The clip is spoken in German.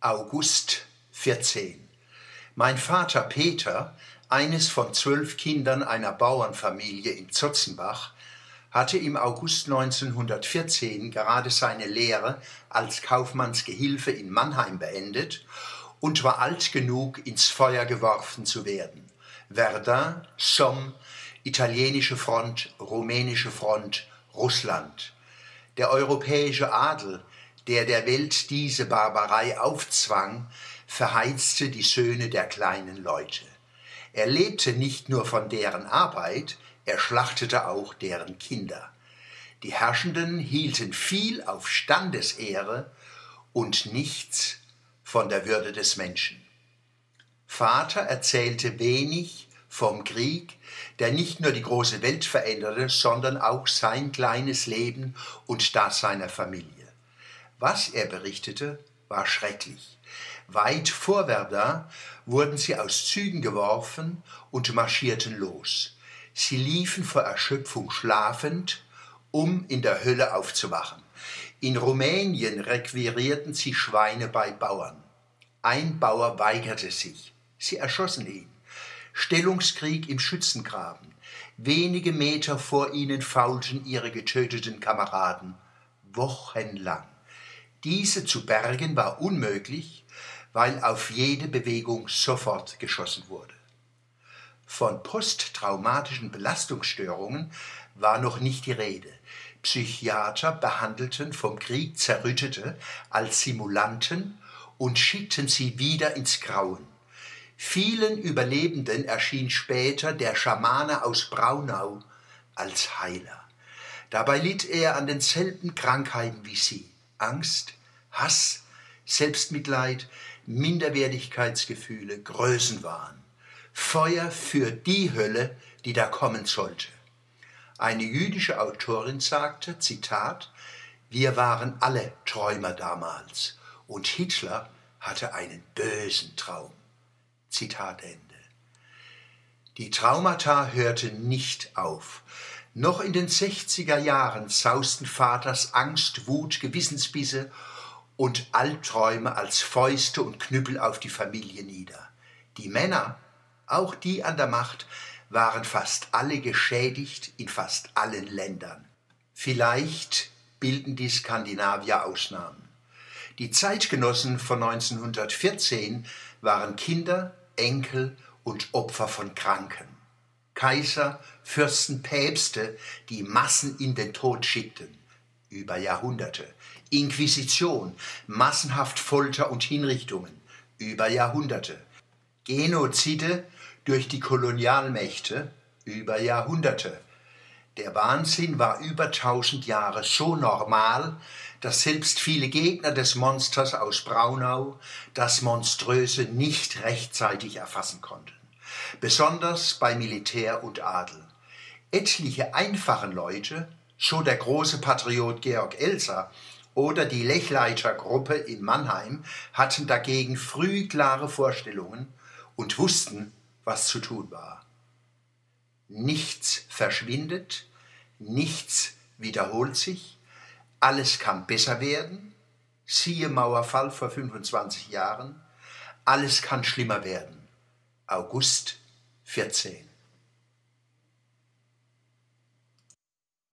August 14. Mein Vater Peter, eines von zwölf Kindern einer Bauernfamilie in Zotzenbach, hatte im August 1914 gerade seine Lehre als Kaufmannsgehilfe in Mannheim beendet und war alt genug, ins Feuer geworfen zu werden. Verdun, Somme, italienische Front, rumänische Front, Russland. Der europäische Adel der der Welt diese Barbarei aufzwang, verheizte die Söhne der kleinen Leute. Er lebte nicht nur von deren Arbeit, er schlachtete auch deren Kinder. Die Herrschenden hielten viel auf Standesehre und nichts von der Würde des Menschen. Vater erzählte wenig vom Krieg, der nicht nur die große Welt veränderte, sondern auch sein kleines Leben und das seiner Familie. Was er berichtete, war schrecklich. Weit vor Verdun wurden sie aus Zügen geworfen und marschierten los. Sie liefen vor Erschöpfung schlafend, um in der Hölle aufzuwachen. In Rumänien requirierten sie Schweine bei Bauern. Ein Bauer weigerte sich. Sie erschossen ihn. Stellungskrieg im Schützengraben. Wenige Meter vor ihnen faulten ihre getöteten Kameraden. Wochenlang. Diese zu bergen war unmöglich, weil auf jede Bewegung sofort geschossen wurde. Von posttraumatischen Belastungsstörungen war noch nicht die Rede. Psychiater behandelten vom Krieg Zerrüttete als Simulanten und schickten sie wieder ins Grauen. Vielen Überlebenden erschien später der Schamane aus Braunau als Heiler. Dabei litt er an denselben Krankheiten wie sie. Angst, Hass, Selbstmitleid, Minderwertigkeitsgefühle, Größenwahn. Feuer für die Hölle, die da kommen sollte. Eine jüdische Autorin sagte, Zitat, wir waren alle Träumer damals und Hitler hatte einen bösen Traum. Zitat Ende. Die Traumata hörten nicht auf. Noch in den 60er Jahren sausten Vaters Angst, Wut, Gewissensbisse und Albträume als Fäuste und Knüppel auf die Familie nieder. Die Männer, auch die an der Macht, waren fast alle geschädigt in fast allen Ländern. Vielleicht bilden die Skandinavier Ausnahmen. Die Zeitgenossen von 1914 waren Kinder, Enkel und Opfer von Kranken. Kaiser, Fürsten, Päpste, die Massen in den Tod schickten, über Jahrhunderte. Inquisition, massenhaft Folter und Hinrichtungen, über Jahrhunderte. Genozide durch die Kolonialmächte, über Jahrhunderte. Der Wahnsinn war über tausend Jahre so normal, dass selbst viele Gegner des Monsters aus Braunau das Monströse nicht rechtzeitig erfassen konnten besonders bei Militär und Adel. Etliche einfachen Leute, so der große Patriot Georg Elser oder die Lechleiter Gruppe in Mannheim, hatten dagegen früh klare Vorstellungen und wussten, was zu tun war. Nichts verschwindet, nichts wiederholt sich, alles kann besser werden, siehe Mauerfall vor 25 Jahren, alles kann schlimmer werden. August 14.